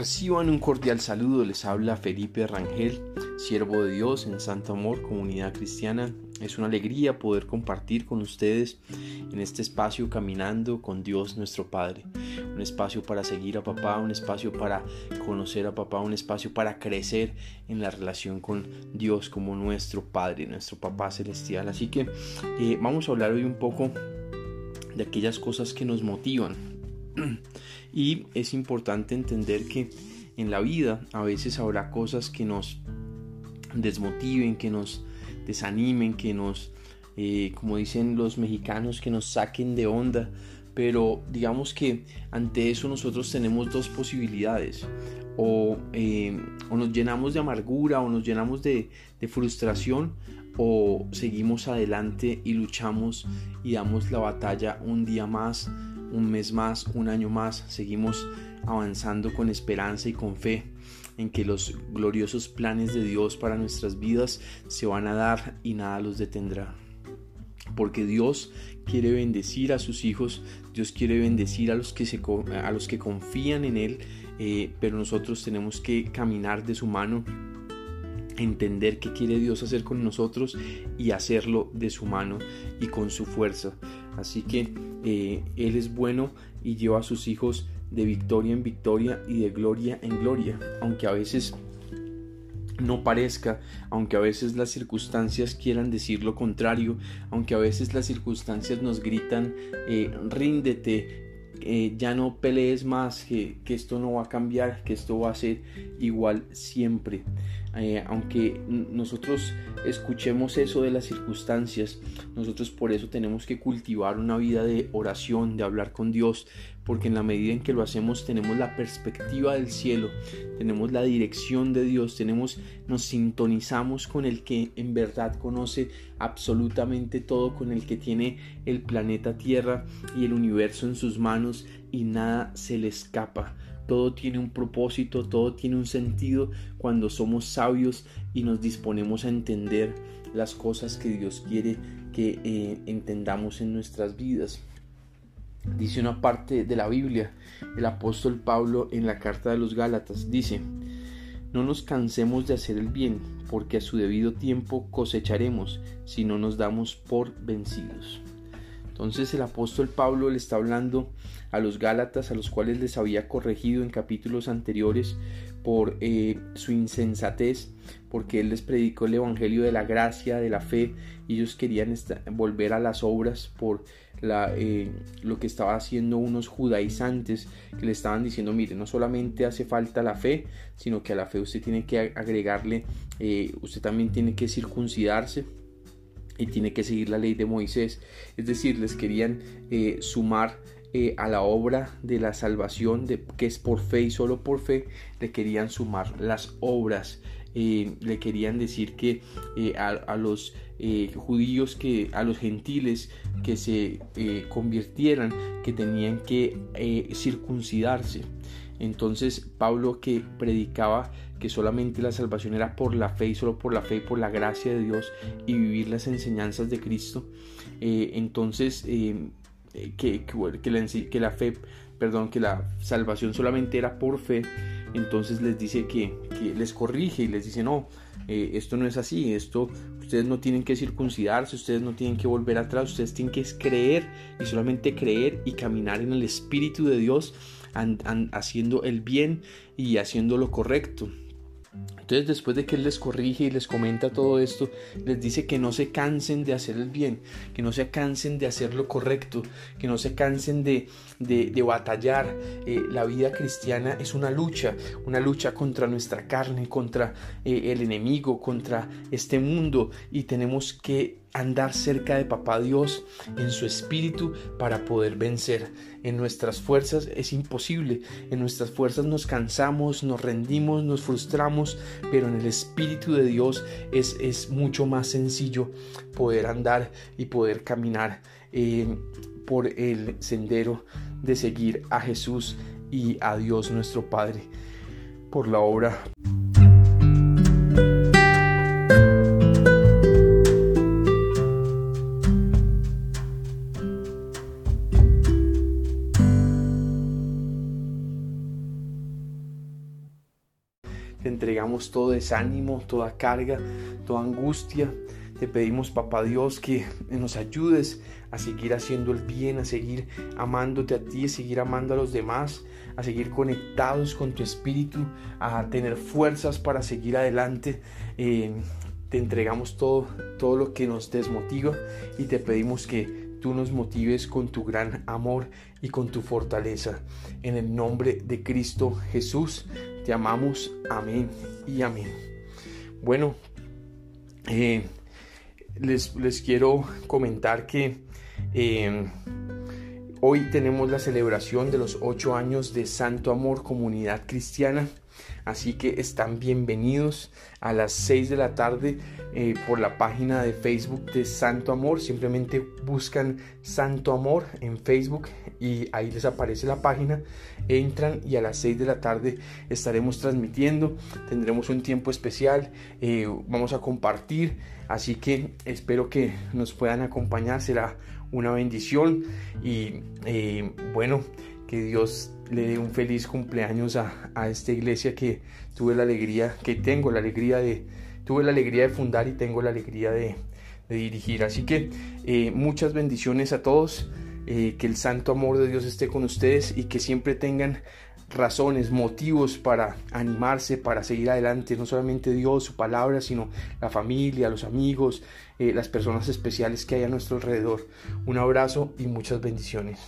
Reciban un cordial saludo, les habla Felipe Rangel, siervo de Dios en Santo Amor, comunidad cristiana. Es una alegría poder compartir con ustedes en este espacio caminando con Dios nuestro Padre. Un espacio para seguir a papá, un espacio para conocer a papá, un espacio para crecer en la relación con Dios como nuestro Padre, nuestro papá celestial. Así que eh, vamos a hablar hoy un poco de aquellas cosas que nos motivan y es importante entender que en la vida a veces habrá cosas que nos desmotiven, que nos desanimen, que nos, eh, como dicen los mexicanos, que nos saquen de onda. Pero digamos que ante eso nosotros tenemos dos posibilidades. O, eh, nos llenamos de amargura o nos llenamos de frustración o seguimos adelante y luchamos y damos la batalla un día más un mes más, un año más, seguimos avanzando con esperanza y con fe en que los gloriosos planes de Dios para nuestras vidas se van a dar y nada los detendrá. Porque Dios quiere bendecir a sus hijos, Dios quiere bendecir a los que, se, a los que confían en Él, eh, pero nosotros tenemos que caminar de su mano entender qué quiere Dios hacer con nosotros y hacerlo de su mano y con su fuerza. Así que eh, Él es bueno y lleva a sus hijos de victoria en victoria y de gloria en gloria, aunque a veces no parezca, aunque a veces las circunstancias quieran decir lo contrario, aunque a veces las circunstancias nos gritan, eh, ríndete, eh, ya no pelees más, que, que, esto no va a cambiar, que esto va a ser igual siempre. Eh, aunque nosotros escuchemos eso de las circunstancias, nosotros por eso tenemos que cultivar una vida de oración, de hablar con Dios, porque en la medida en que lo hacemos tenemos la perspectiva del cielo, tenemos la dirección de Dios, tenemos nos sintonizamos con el que en verdad conoce absolutamente todo, con el que tiene el planeta Tierra y el universo en sus manos y nada se le escapa todo tiene un propósito, todo tiene un sentido cuando somos sabios y nos disponemos a entender las cosas que Dios quiere que eh, entendamos en nuestras vidas. Dice una parte de la Biblia, el apóstol Pablo en la carta de los Gálatas, dice, no nos cansemos de hacer el bien, porque a su debido tiempo cosecharemos si no nos damos por vencidos. Entonces el apóstol Pablo le está hablando a los Gálatas, a los cuales les había corregido en capítulos anteriores por eh, su insensatez, porque él les predicó el Evangelio de la gracia, de la fe, y ellos querían volver a las obras por la, eh, lo que estaba haciendo unos judaizantes que le estaban diciendo, mire, no solamente hace falta la fe, sino que a la fe usted tiene que agregarle, eh, usted también tiene que circuncidarse y tiene que seguir la ley de Moisés. Es decir, les querían eh, sumar eh, a la obra de la salvación, de, que es por fe y solo por fe, le querían sumar las obras. Eh, le querían decir que a, los judíos, que a los gentiles que se convirtieran, que tenían que circuncidarse. Entonces Pablo que predicaba que solamente la salvación era por la fe y solo por la fe y por la gracia de Dios y vivir las enseñanzas de Cristo, eh, entonces eh, que, que, la, que, la, fe, perdón, que la salvación solamente era por fe, entonces les dice que, les corrige y les dice no, eh, esto no es así, esto ustedes no tienen que circuncidarse, ustedes no tienen que volver atrás, ustedes tienen que creer y solamente creer y caminar en el Espíritu de Dios haciendo el bien y haciendo lo correcto. Entonces después de que Él les corrige y les comenta todo esto, les dice que no se cansen de hacer el bien, que no se cansen de hacer lo correcto, que no se cansen de, de, batallar. Eh, la vida cristiana es una lucha, una lucha contra nuestra carne, contra eh, el enemigo, contra este mundo y tenemos que andar cerca de Papá Dios en su espíritu para poder vencer. En nuestras fuerzas es imposible, en nuestras fuerzas nos cansamos, nos rendimos, nos frustramos, pero en el espíritu de Dios es, es mucho más sencillo poder andar y poder caminar eh, por el sendero de seguir a Jesús y a Dios nuestro Padre por la obra todo desánimo, toda carga, toda angustia. Te pedimos, papá Dios, que nos ayudes a seguir haciendo el bien, a seguir amándote a ti, a seguir amando a los demás, a seguir conectados con tu espíritu, a tener fuerzas para seguir adelante. Eh, te entregamos todo, todo lo que nos desmotiva y te pedimos que tú nos motives con tu gran amor y con tu fortaleza. En el nombre de Cristo Jesús, te amamos. Amén y amén. Bueno, eh, les, les, quiero comentar que eh, hoy tenemos la celebración de los ocho años de Santo Amor Comunidad Cristiana. Así que están bienvenidos a las 6 de la tarde eh, por la página de Facebook de Santo Amor. Simplemente buscan Santo Amor en Facebook y ahí les aparece la página. Entran y a las 6 de la tarde estaremos transmitiendo. Tendremos un tiempo especial. Eh, vamos a compartir. Así que espero que nos puedan acompañar. Será una bendición. Y eh, bueno, que Dios le dé un feliz cumpleaños a, a esta iglesia que tuve la alegría, que tengo la alegría de tuve la alegría de fundar y tengo la alegría de, dirigir. Así que eh, muchas bendiciones a todos, eh, que el santo amor de Dios esté con ustedes y que siempre tengan razones, motivos para animarse, para seguir adelante, no solamente Dios, su palabra, sino la familia, los amigos, eh, las personas especiales que hay a nuestro alrededor. Un abrazo y muchas bendiciones.